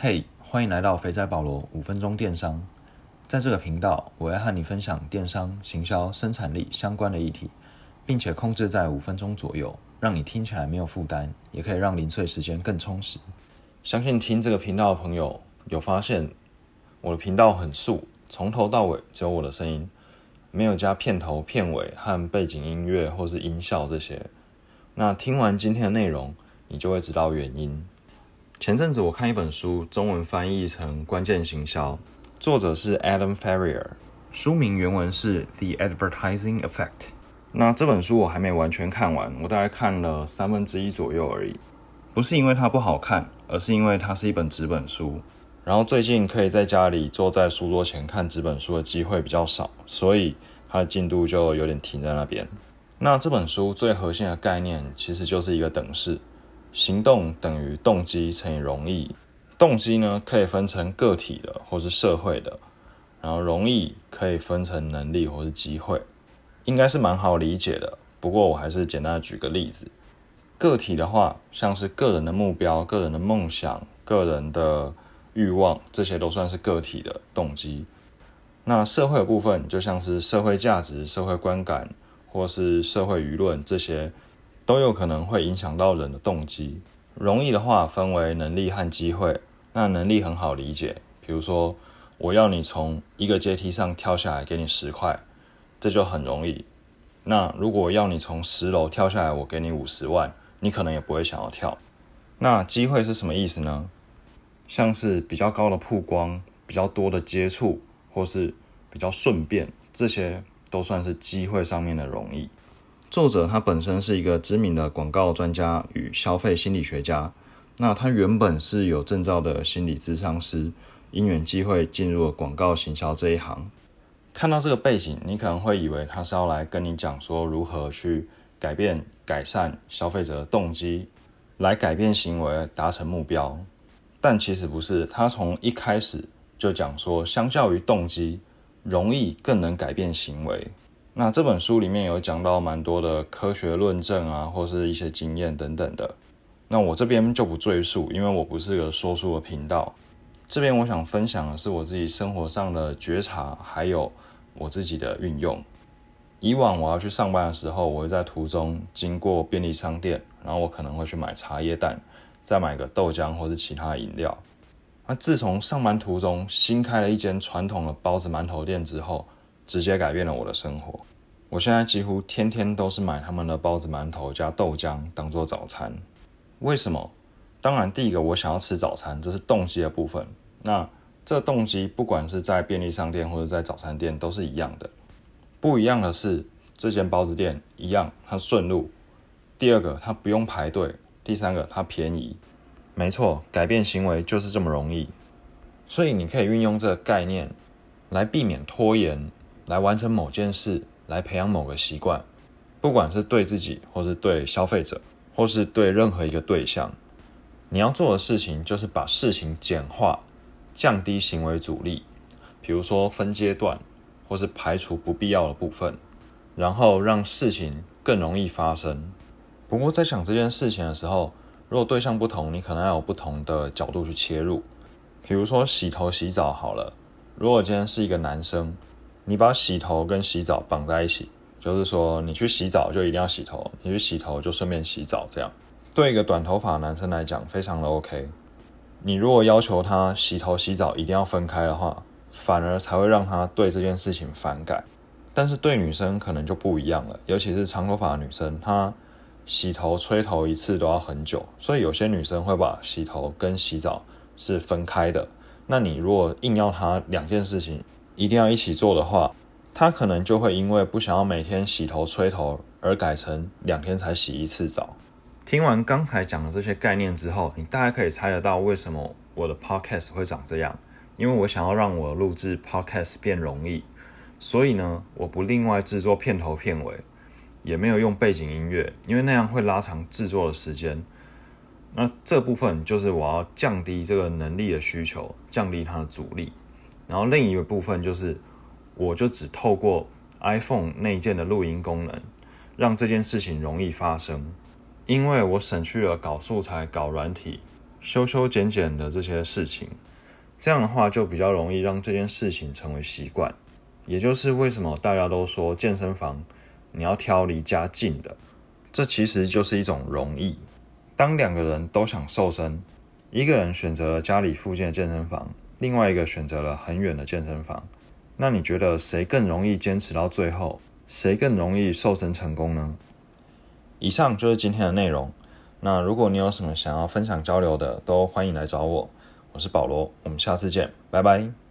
嘿，欢迎来到肥仔保罗五分钟电商。在这个频道，我要和你分享电商、行销、生产力相关的议题，并且控制在五分钟左右，让你听起来没有负担，也可以让零碎时间更充实。相信听这个频道的朋友有发现，我的频道很素，从头到尾只有我的声音，没有加片头、片尾和背景音乐或是音效这些。那听完今天的内容，你就会知道原因。前阵子我看一本书，中文翻译成《关键行销》，作者是 Adam Ferrier，书名原文是《The Advertising Effect》。那这本书我还没完全看完，我大概看了三分之一左右而已。不是因为它不好看，而是因为它是一本纸本书。然后最近可以在家里坐在书桌前看纸本书的机会比较少，所以它的进度就有点停在那边。那这本书最核心的概念其实就是一个等式。行动等于动机乘以容易，动机呢可以分成个体的或是社会的，然后容易可以分成能力或是机会，应该是蛮好理解的。不过我还是简单举个例子，个体的话像是个人的目标、个人的梦想、个人的欲望，这些都算是个体的动机。那社会的部分就像是社会价值、社会观感或是社会舆论这些。都有可能会影响到人的动机。容易的话分为能力和机会。那能力很好理解，比如说我要你从一个阶梯上跳下来，给你十块，这就很容易。那如果要你从十楼跳下来，我给你五十万，你可能也不会想要跳。那机会是什么意思呢？像是比较高的曝光、比较多的接触，或是比较顺便，这些都算是机会上面的容易。作者他本身是一个知名的广告专家与消费心理学家，那他原本是有证照的心理咨商师，因缘机会进入了广告行销这一行。看到这个背景，你可能会以为他是要来跟你讲说如何去改变、改善消费者的动机，来改变行为、达成目标。但其实不是，他从一开始就讲说，相较于动机，容易更能改变行为。那这本书里面有讲到蛮多的科学论证啊，或是一些经验等等的。那我这边就不赘述，因为我不是个说书的频道。这边我想分享的是我自己生活上的觉察，还有我自己的运用。以往我要去上班的时候，我会在途中经过便利商店，然后我可能会去买茶叶蛋，再买个豆浆或是其他饮料。那自从上班途中新开了一间传统的包子馒头店之后，直接改变了我的生活。我现在几乎天天都是买他们的包子、馒头加豆浆当做早餐。为什么？当然，第一个我想要吃早餐，这是动机的部分。那这动机不管是在便利商店或者在早餐店都是一样的。不一样的是，这间包子店一样，它顺路。第二个，它不用排队。第三个，它便宜。没错，改变行为就是这么容易。所以你可以运用这个概念来避免拖延。来完成某件事，来培养某个习惯，不管是对自己，或是对消费者，或是对任何一个对象，你要做的事情就是把事情简化，降低行为阻力，比如说分阶段，或是排除不必要的部分，然后让事情更容易发生。不过在想这件事情的时候，如果对象不同，你可能要有不同的角度去切入。比如说洗头洗澡好了，如果今天是一个男生。你把洗头跟洗澡绑在一起，就是说你去洗澡就一定要洗头，你去洗头就顺便洗澡，这样对一个短头发男生来讲非常的 OK。你如果要求他洗头洗澡一定要分开的话，反而才会让他对这件事情反感。但是对女生可能就不一样了，尤其是长头发的女生，她洗头吹头一次都要很久，所以有些女生会把洗头跟洗澡是分开的。那你如果硬要她两件事情，一定要一起做的话，他可能就会因为不想要每天洗头吹头而改成两天才洗一次澡。听完刚才讲的这些概念之后，你大概可以猜得到为什么我的 podcast 会长这样。因为我想要让我录制 podcast 变容易，所以呢，我不另外制作片头片尾，也没有用背景音乐，因为那样会拉长制作的时间。那这部分就是我要降低这个能力的需求，降低它的阻力。然后另一个部分就是，我就只透过 iPhone 内建的录音功能，让这件事情容易发生。因为我省去了搞素材、搞软体，修修剪剪的这些事情，这样的话就比较容易让这件事情成为习惯。也就是为什么大家都说健身房你要挑离家近的，这其实就是一种容易。当两个人都想瘦身，一个人选择了家里附近的健身房，另外一个选择了很远的健身房，那你觉得谁更容易坚持到最后？谁更容易瘦身成功呢？以上就是今天的内容。那如果你有什么想要分享交流的，都欢迎来找我。我是保罗，我们下次见，拜拜。